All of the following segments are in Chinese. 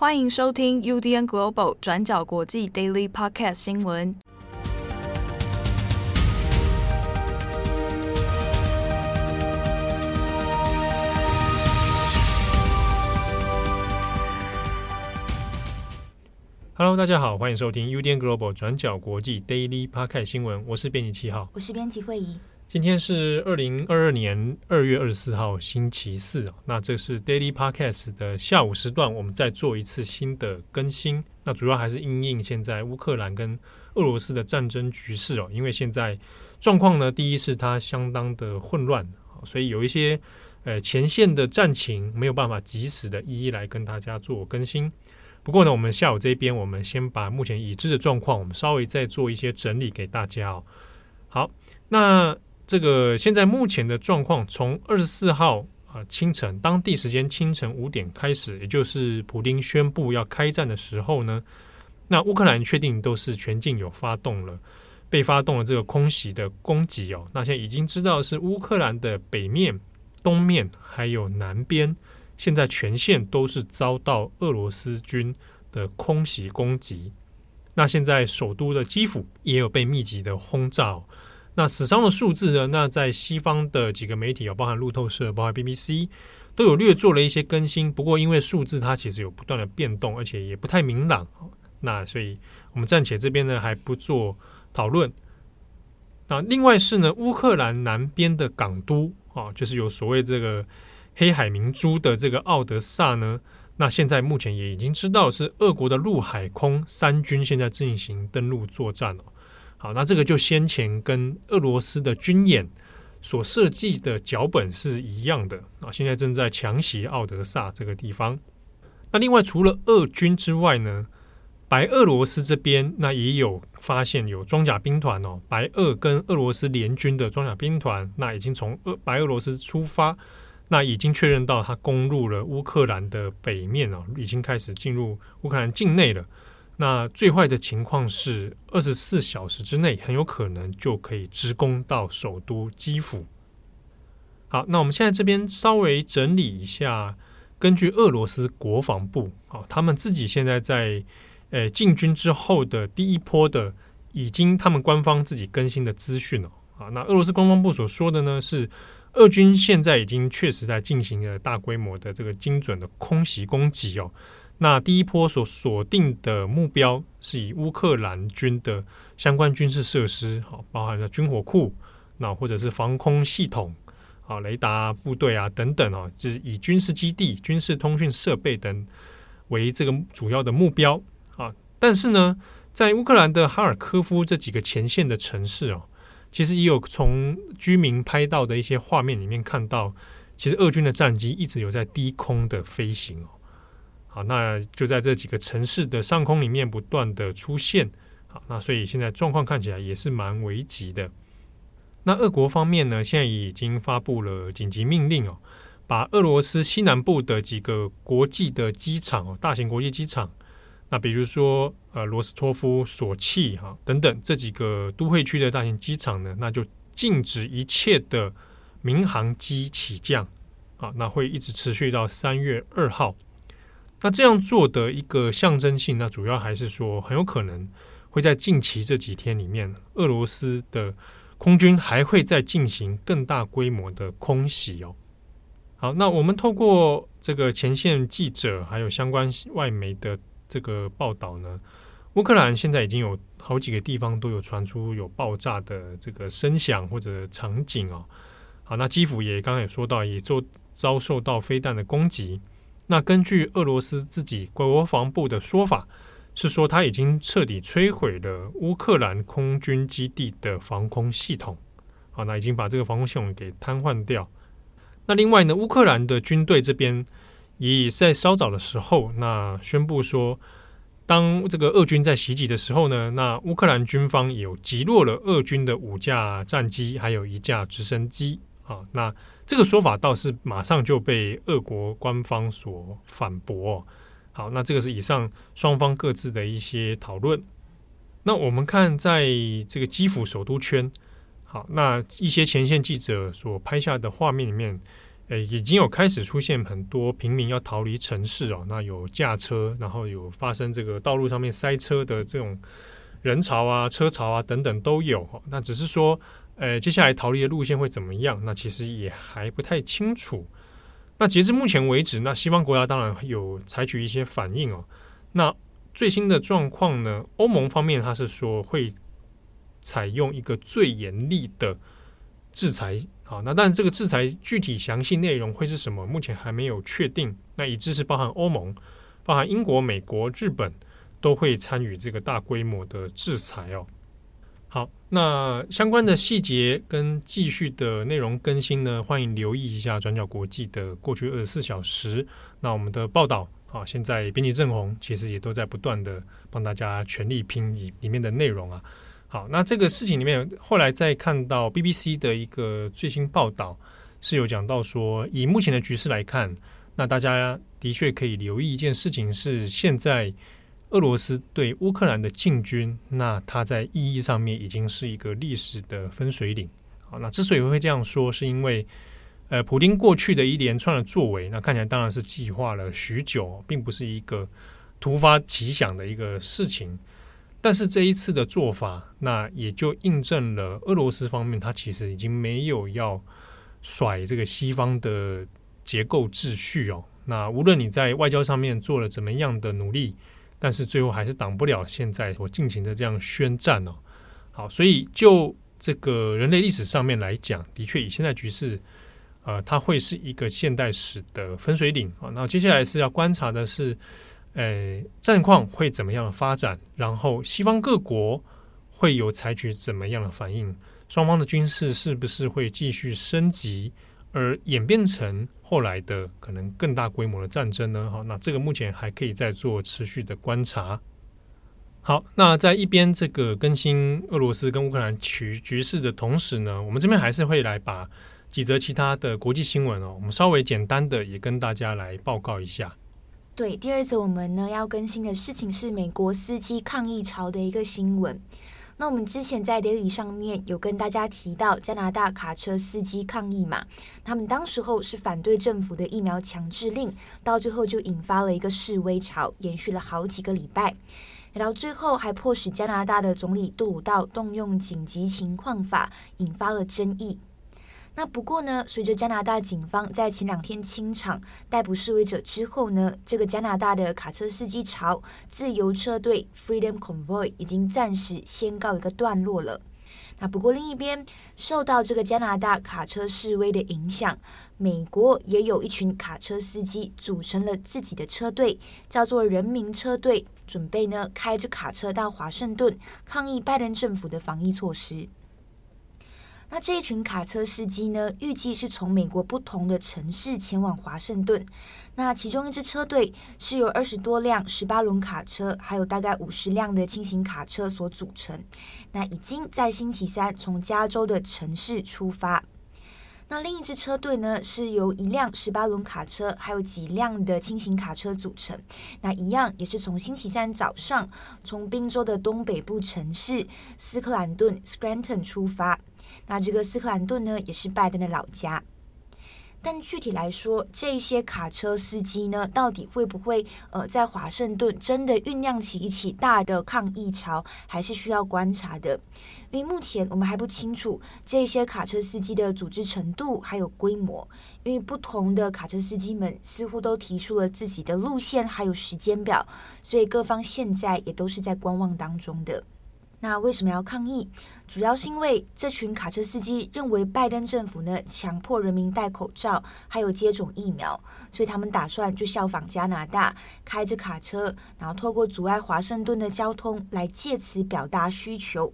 欢迎收听 UDN Global 转角国际 Daily Podcast 新闻。Hello，大家好，欢迎收听 UDN Global 转角国际 Daily Podcast 新闻。我是编辑七号，我是编辑慧仪。今天是二零二二年二月二十四号，星期四。那这是 Daily Podcast 的下午时段，我们再做一次新的更新。那主要还是因应现在乌克兰跟俄罗斯的战争局势哦，因为现在状况呢，第一是它相当的混乱，所以有一些呃前线的战情没有办法及时的一一来跟大家做更新。不过呢，我们下午这边，我们先把目前已知的状况，我们稍微再做一些整理给大家哦。好，那。这个现在目前的状况，从二十四号啊清晨当地时间清晨五点开始，也就是普丁宣布要开战的时候呢，那乌克兰确定都是全境有发动了，被发动了这个空袭的攻击哦。那现在已经知道是乌克兰的北面、东面还有南边，现在全线都是遭到俄罗斯军的空袭攻击。那现在首都的基辅也有被密集的轰炸。那死伤的数字呢？那在西方的几个媒体，有包含路透社、包含 BBC，都有略做了一些更新。不过，因为数字它其实有不断的变动，而且也不太明朗，那所以我们暂且这边呢还不做讨论。那另外是呢，乌克兰南边的港都啊，就是有所谓这个黑海明珠的这个奥德萨呢，那现在目前也已经知道是俄国的陆海空三军现在进行登陆作战了。好，那这个就先前跟俄罗斯的军演所设计的脚本是一样的啊。现在正在强袭奥德萨这个地方。那另外除了俄军之外呢，白俄罗斯这边那也有发现有装甲兵团哦，白俄跟俄罗斯联军的装甲兵团，那已经从俄白俄罗斯出发，那已经确认到他攻入了乌克兰的北面哦，已经开始进入乌克兰境内了。那最坏的情况是，二十四小时之内很有可能就可以直攻到首都基辅。好，那我们现在这边稍微整理一下，根据俄罗斯国防部啊，他们自己现在在呃进军之后的第一波的，已经他们官方自己更新的资讯了啊。那俄罗斯官方部所说的呢，是俄军现在已经确实在进行了大规模的这个精准的空袭攻击哦。那第一波所锁定的目标是以乌克兰军的相关军事设施，好，包含了军火库，那或者是防空系统，啊，雷达部队啊等等啊，就是以军事基地、军事通讯设备等为这个主要的目标啊。但是呢，在乌克兰的哈尔科夫这几个前线的城市哦，其实也有从居民拍到的一些画面里面看到，其实俄军的战机一直有在低空的飞行哦。好，那就在这几个城市的上空里面不断的出现。好，那所以现在状况看起来也是蛮危急的。那俄国方面呢，现在已经发布了紧急命令哦，把俄罗斯西南部的几个国际的机场哦，大型国际机场，那比如说呃罗斯托夫、索契哈等等这几个都会区的大型机场呢，那就禁止一切的民航机起降。啊，那会一直持续到三月二号。那这样做的一个象征性，那主要还是说，很有可能会在近期这几天里面，俄罗斯的空军还会再进行更大规模的空袭哦。好，那我们透过这个前线记者还有相关外媒的这个报道呢，乌克兰现在已经有好几个地方都有传出有爆炸的这个声响或者场景哦。好，那基辅也刚刚也说到，也做遭受到飞弹的攻击。那根据俄罗斯自己国防部的说法，是说他已经彻底摧毁了乌克兰空军基地的防空系统。好，那已经把这个防空系统给瘫痪掉。那另外呢，乌克兰的军队这边也在稍早的时候，那宣布说，当这个俄军在袭击的时候呢，那乌克兰军方有击落了俄军的五架战机，还有一架直升机。啊，那。这个说法倒是马上就被俄国官方所反驳。好，那这个是以上双方各自的一些讨论。那我们看在这个基辅首都圈，好，那一些前线记者所拍下的画面里面，诶，已经有开始出现很多平民要逃离城市哦，那有驾车，然后有发生这个道路上面塞车的这种人潮啊、车潮啊等等都有。那只是说，呃，接下来逃离的路线会怎么样？那其实也还不太清楚。那截至目前为止，那西方国家当然有采取一些反应哦。那最新的状况呢？欧盟方面他是说会采用一个最严厉的制裁，好，那但这个制裁具体详细内容会是什么？目前还没有确定。那已知是包含欧盟、包含英国、美国、日本都会参与这个大规模的制裁哦。好，那相关的细节跟继续的内容更新呢，欢迎留意一下转角国际的过去二十四小时。那我们的报道啊，现在编辑郑红其实也都在不断的帮大家全力拼里里面的内容啊。好，那这个事情里面，后来再看到 BBC 的一个最新报道，是有讲到说，以目前的局势来看，那大家的确可以留意一件事情是现在。俄罗斯对乌克兰的进军，那它在意义上面已经是一个历史的分水岭。好，那之所以会这样说，是因为呃，普丁过去的一连串的作为，那看起来当然是计划了许久，并不是一个突发奇想的一个事情。但是这一次的做法，那也就印证了俄罗斯方面，它其实已经没有要甩这个西方的结构秩序哦。那无论你在外交上面做了怎么样的努力。但是最后还是挡不了现在所进行的这样宣战哦。好，所以就这个人类历史上面来讲，的确以现在局势，呃，它会是一个现代史的分水岭啊。那接下来是要观察的是，呃，战况会怎么样发展，然后西方各国会有采取怎么样的反应，双方的军事是不是会继续升级？而演变成后来的可能更大规模的战争呢？好，那这个目前还可以再做持续的观察。好，那在一边这个更新俄罗斯跟乌克兰局局势的同时呢，我们这边还是会来把几则其他的国际新闻哦，我们稍微简单的也跟大家来报告一下。对，第二则我们呢要更新的事情是美国司机抗议潮的一个新闻。那我们之前在 Daily 上面有跟大家提到加拿大卡车司机抗议嘛，他们当时候是反对政府的疫苗强制令，到最后就引发了一个示威潮，延续了好几个礼拜，然后最后还迫使加拿大的总理杜鲁道动用紧急情况法，引发了争议。那不过呢，随着加拿大警方在前两天清场逮捕示威者之后呢，这个加拿大的卡车司机潮自由车队 Freedom Convoy 已经暂时先告一个段落了。那不过另一边，受到这个加拿大卡车示威的影响，美国也有一群卡车司机组成了自己的车队，叫做人民车队，准备呢开着卡车到华盛顿抗议拜登政府的防疫措施。那这一群卡车司机呢，预计是从美国不同的城市前往华盛顿。那其中一支车队是由二十多辆十八轮卡车，还有大概五十辆的轻型卡车所组成。那已经在星期三从加州的城市出发。那另一支车队呢，是由一辆十八轮卡车，还有几辆的轻型卡车组成。那一样也是从星期三早上从宾州的东北部城市斯克兰顿 （Scranton） 出发。那这个斯克兰顿呢，也是拜登的老家。但具体来说，这些卡车司机呢，到底会不会呃在华盛顿真的酝酿起一起大的抗议潮，还是需要观察的。因为目前我们还不清楚这些卡车司机的组织程度还有规模，因为不同的卡车司机们似乎都提出了自己的路线还有时间表，所以各方现在也都是在观望当中的。那为什么要抗议？主要是因为这群卡车司机认为拜登政府呢强迫人民戴口罩，还有接种疫苗，所以他们打算就效仿加拿大，开着卡车，然后透过阻碍华盛顿的交通，来借此表达需求。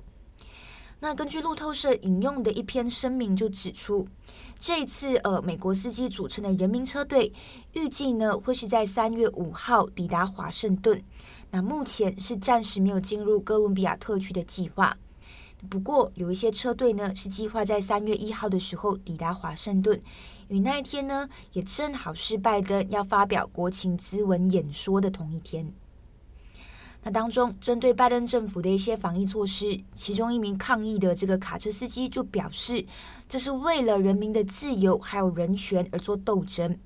那根据路透社引用的一篇声明就指出，这一次呃美国司机组成的人民车队，预计呢会是在三月五号抵达华盛顿。那目前是暂时没有进入哥伦比亚特区的计划，不过有一些车队呢是计划在三月一号的时候抵达华盛顿，因为那一天呢也正好是拜登要发表国情咨文演说的同一天。那当中针对拜登政府的一些防疫措施，其中一名抗议的这个卡车司机就表示，这是为了人民的自由还有人权而做斗争。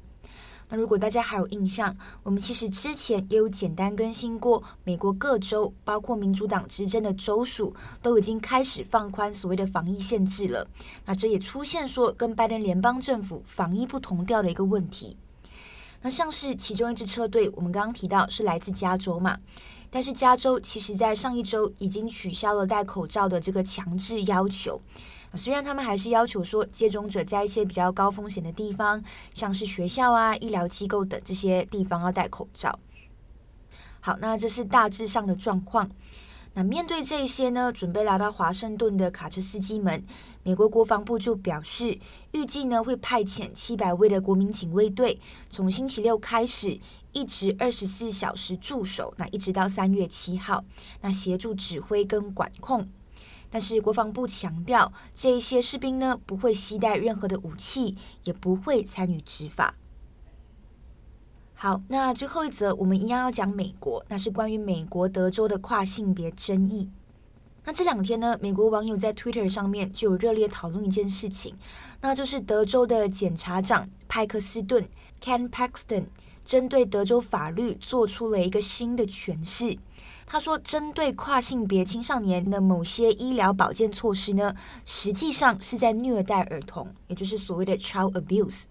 那如果大家还有印象，我们其实之前也有简单更新过，美国各州，包括民主党执政的州属，都已经开始放宽所谓的防疫限制了。那这也出现说跟拜登联邦政府防疫不同调的一个问题。那像是其中一支车队，我们刚刚提到是来自加州嘛，但是加州其实在上一周已经取消了戴口罩的这个强制要求。虽然他们还是要求说，接种者在一些比较高风险的地方，像是学校啊、医疗机构等这些地方要戴口罩。好，那这是大致上的状况。那面对这些呢，准备来到华盛顿的卡车司机们，美国国防部就表示，预计呢会派遣七百位的国民警卫队，从星期六开始，一直二十四小时驻守，那一直到三月七号，那协助指挥跟管控。但是国防部强调，这一些士兵呢不会携带任何的武器，也不会参与执法。好，那最后一则我们一样要讲美国，那是关于美国德州的跨性别争议。那这两天呢，美国网友在 Twitter 上面就有热烈讨论一件事情，那就是德州的检察长派克斯顿 Ken Paxton 针对德州法律做出了一个新的诠释。他说，针对跨性别青少年的某些医疗保健措施呢，实际上是在虐待儿童，也就是所谓的 child abuse。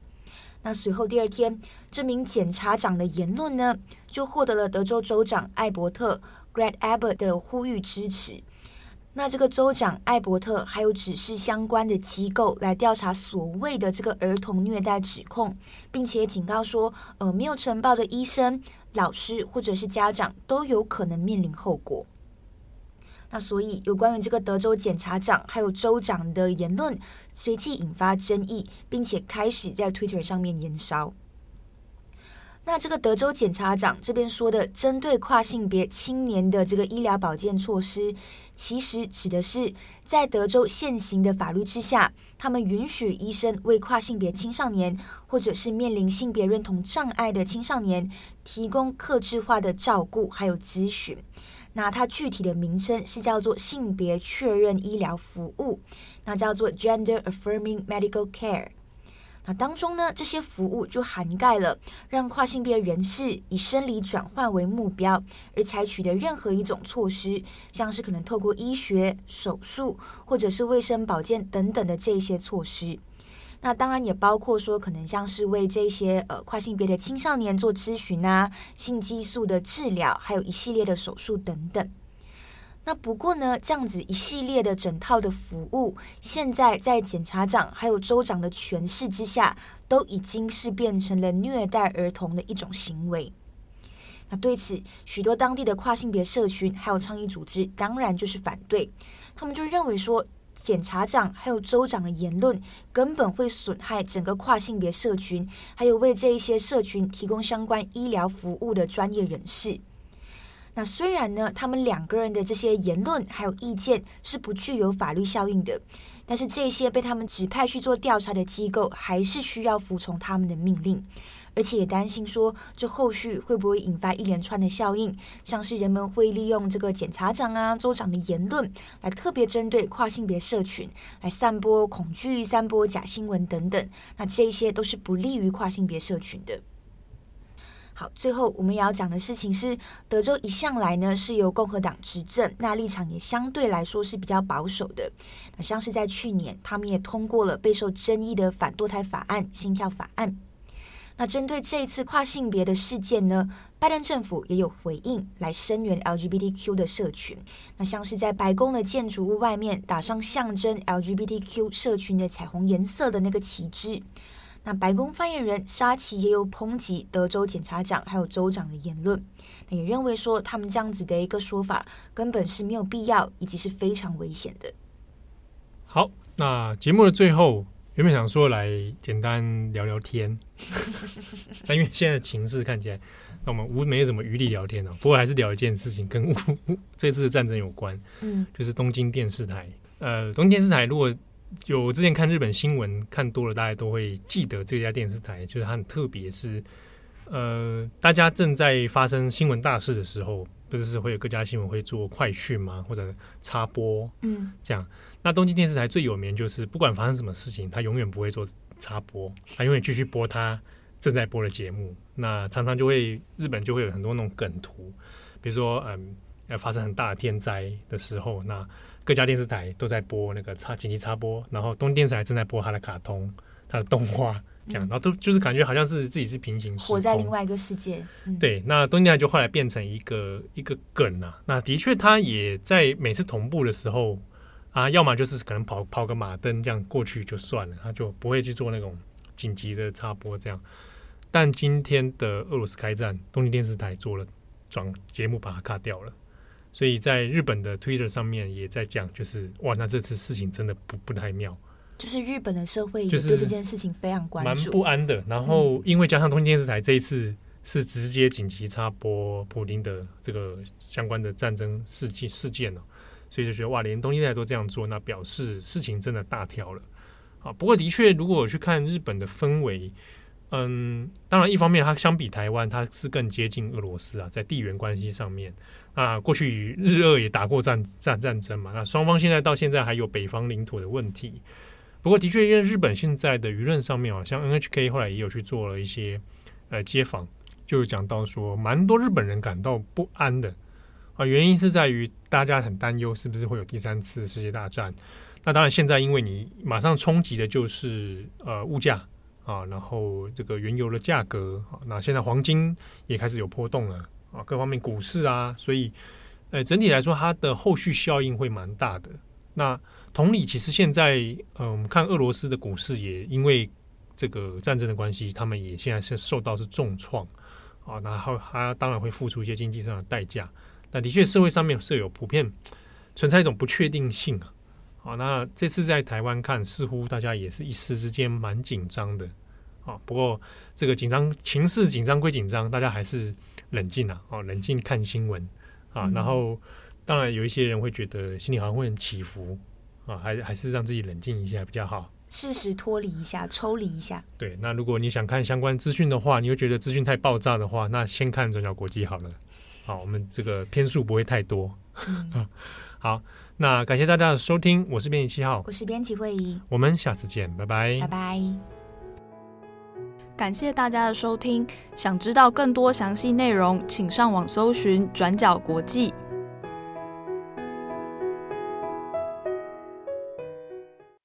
那随后第二天，这名检察长的言论呢，就获得了德州州长艾伯特 Greg Abbott 的呼吁支持。那这个州长艾伯特还有指示相关的机构来调查所谓的这个儿童虐待指控，并且警告说，呃，没有呈报的医生。老师或者是家长都有可能面临后果。那所以有关于这个德州检察长还有州长的言论，随即引发争议，并且开始在 Twitter 上面延烧。那这个德州检察长这边说的，针对跨性别青年的这个医疗保健措施，其实指的是在德州现行的法律之下，他们允许医生为跨性别青少年或者是面临性别认同障碍的青少年提供客制化的照顾还有咨询。那它具体的名称是叫做性别确认医疗服务，那叫做 Gender Affirming Medical Care。那当中呢，这些服务就涵盖了让跨性别人士以生理转换为目标而采取的任何一种措施，像是可能透过医学、手术或者是卫生保健等等的这些措施。那当然也包括说，可能像是为这些呃跨性别的青少年做咨询啊、性激素的治疗，还有一系列的手术等等。那不过呢，这样子一系列的整套的服务，现在在检察长还有州长的诠释之下，都已经是变成了虐待儿童的一种行为。那对此，许多当地的跨性别社群还有倡议组织，当然就是反对。他们就认为说，检察长还有州长的言论，根本会损害整个跨性别社群，还有为这一些社群提供相关医疗服务的专业人士。那虽然呢，他们两个人的这些言论还有意见是不具有法律效应的，但是这些被他们指派去做调查的机构还是需要服从他们的命令，而且也担心说，这后续会不会引发一连串的效应，像是人们会利用这个检察长啊、州长的言论来特别针对跨性别社群，来散播恐惧、散播假新闻等等，那这些都是不利于跨性别社群的。好，最后我们也要讲的事情是，德州一向来呢是由共和党执政，那立场也相对来说是比较保守的。那像是在去年，他们也通过了备受争议的反堕胎法案——心跳法案。那针对这一次跨性别的事件呢，拜登政府也有回应，来声援 LGBTQ 的社群。那像是在白宫的建筑物外面打上象征 LGBTQ 社群的彩虹颜色的那个旗帜。那白宫发言人沙奇也有抨击德州检察长还有州长的言论，也认为说他们这样子的一个说法根本是没有必要，以及是非常危险的。好，那节目的最后原本想说来简单聊聊天，但因为现在情势看起来，那我们无没有什么余力聊天了。不过还是聊一件事情，跟 这次的战争有关，嗯，就是东京电视台。呃，东京电视台如果有之前看日本新闻看多了，大家都会记得这家电视台，就是它很特别，是呃，大家正在发生新闻大事的时候，不是会有各家新闻会做快讯吗？或者插播，嗯，这样。那东京电视台最有名就是不管发生什么事情，他永远不会做插播，他永远继续播他正在播的节目。那常常就会日本就会有很多那种梗图，比如说嗯，要发生很大的天灾的时候，那各家电视台都在播那个插紧急插播，然后东京电视台正在播他的卡通、他的动画。这样，然后都就是感觉好像是自己是平行，活在另外一个世界。嗯、对，那东京台就后来变成一个一个梗啊。那的确，他也在每次同步的时候啊，要么就是可能跑跑个马灯这样过去就算了，他就不会去做那种紧急的插播这样。但今天的俄罗斯开战，东京电视台做了转节目把它卡掉了，所以在日本的 Twitter 上面也在讲，就是哇，那这次事情真的不不太妙。就是日本的社会也对这件事情非常关注，蛮不安的。然后因为加上东京电视台这一次是直接紧急插播普丁的这个相关的战争事件事件呢，所以就觉得哇，连东京台都这样做，那表示事情真的大条了。啊，不过的确，如果我去看日本的氛围，嗯，当然一方面它相比台湾，它是更接近俄罗斯啊，在地缘关系上面啊，过去与日俄也打过战战战争嘛，那双方现在到现在还有北方领土的问题。不过，的确，因为日本现在的舆论上面啊，像 NHK 后来也有去做了一些呃街访，就讲到说，蛮多日本人感到不安的啊，原因是在于大家很担忧是不是会有第三次世界大战。那当然，现在因为你马上冲击的就是呃物价啊，然后这个原油的价格啊，那现在黄金也开始有波动了啊，各方面股市啊，所以呃整体来说，它的后续效应会蛮大的。那同理，其实现在，嗯，我们看俄罗斯的股市也因为这个战争的关系，他们也现在是受到是重创啊，然后他当然会付出一些经济上的代价。那的确，社会上面是有普遍存在一种不确定性啊。啊，那这次在台湾看，似乎大家也是一时之间蛮紧张的啊。不过这个紧张情势紧张归紧张，大家还是冷静啊，哦，冷静看新闻啊。然后当然有一些人会觉得心里好像会很起伏。啊，还还是让自己冷静一下比较好，适时脱离一下，抽离一下。对，那如果你想看相关资讯的话，你又觉得资讯太爆炸的话，那先看转角国际好了。好，我们这个篇数不会太多。嗯、好，那感谢大家的收听，我是编辑七号，我是编辑惠仪，我们下次见，拜拜，拜拜。感谢大家的收听，想知道更多详细内容，请上网搜寻转角国际。